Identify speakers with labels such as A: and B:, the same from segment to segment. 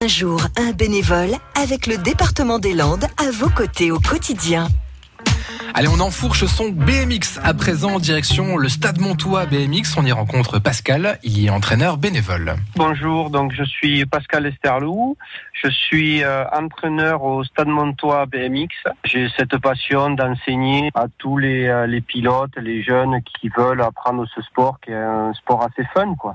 A: Un jour, un bénévole avec le département des Landes à vos côtés au quotidien.
B: Allez, on enfourche son BMX à présent en direction le Stade Montois BMX. On y rencontre Pascal, il est entraîneur bénévole.
C: Bonjour, donc je suis Pascal Esterlou, je suis euh, entraîneur au Stade Montois BMX. J'ai cette passion d'enseigner à tous les, euh, les pilotes, les jeunes qui veulent apprendre ce sport qui est un sport assez fun quoi.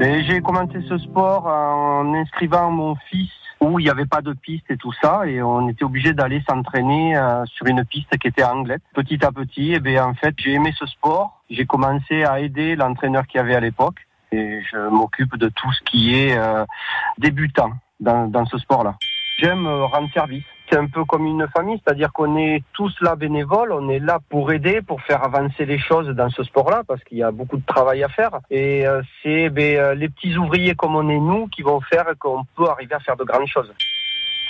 C: J'ai commencé ce sport en inscrivant mon fils où il n'y avait pas de piste et tout ça, et on était obligé d'aller s'entraîner euh, sur une piste qui était anglaise. Petit à petit, et eh bien en fait, j'ai aimé ce sport. J'ai commencé à aider l'entraîneur qui avait à l'époque, et je m'occupe de tout ce qui est euh, débutant dans, dans ce sport-là. J'aime euh, rendre service c'est un peu comme une famille, c'est-à-dire qu'on est tous là bénévoles, on est là pour aider, pour faire avancer les choses dans ce sport-là, parce qu'il y a beaucoup de travail à faire. Et euh, c'est ben, euh, les petits ouvriers comme on est nous qui vont faire qu'on peut arriver à faire de grandes choses.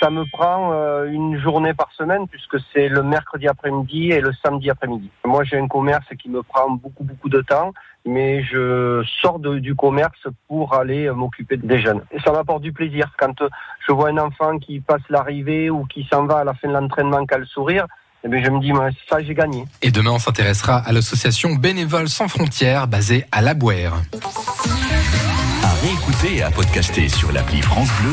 C: Ça me prend euh, une journée par semaine puisque c'est le mercredi après-midi et le samedi après-midi. Moi, j'ai un commerce qui me prend beaucoup, beaucoup de temps, mais je sors du commerce pour aller m'occuper des jeunes. Et ça m'apporte du plaisir. Quand je vois un enfant qui passe l'arrivée ou qui s'en va à la fin de l'entraînement qu'à le sourire, eh bien, je me dis, ça, j'ai gagné.
B: Et demain, on s'intéressera à l'association Bénévoles sans frontières basée à La Bouère.
D: À réécouter et à podcaster sur l'appli France Bleu.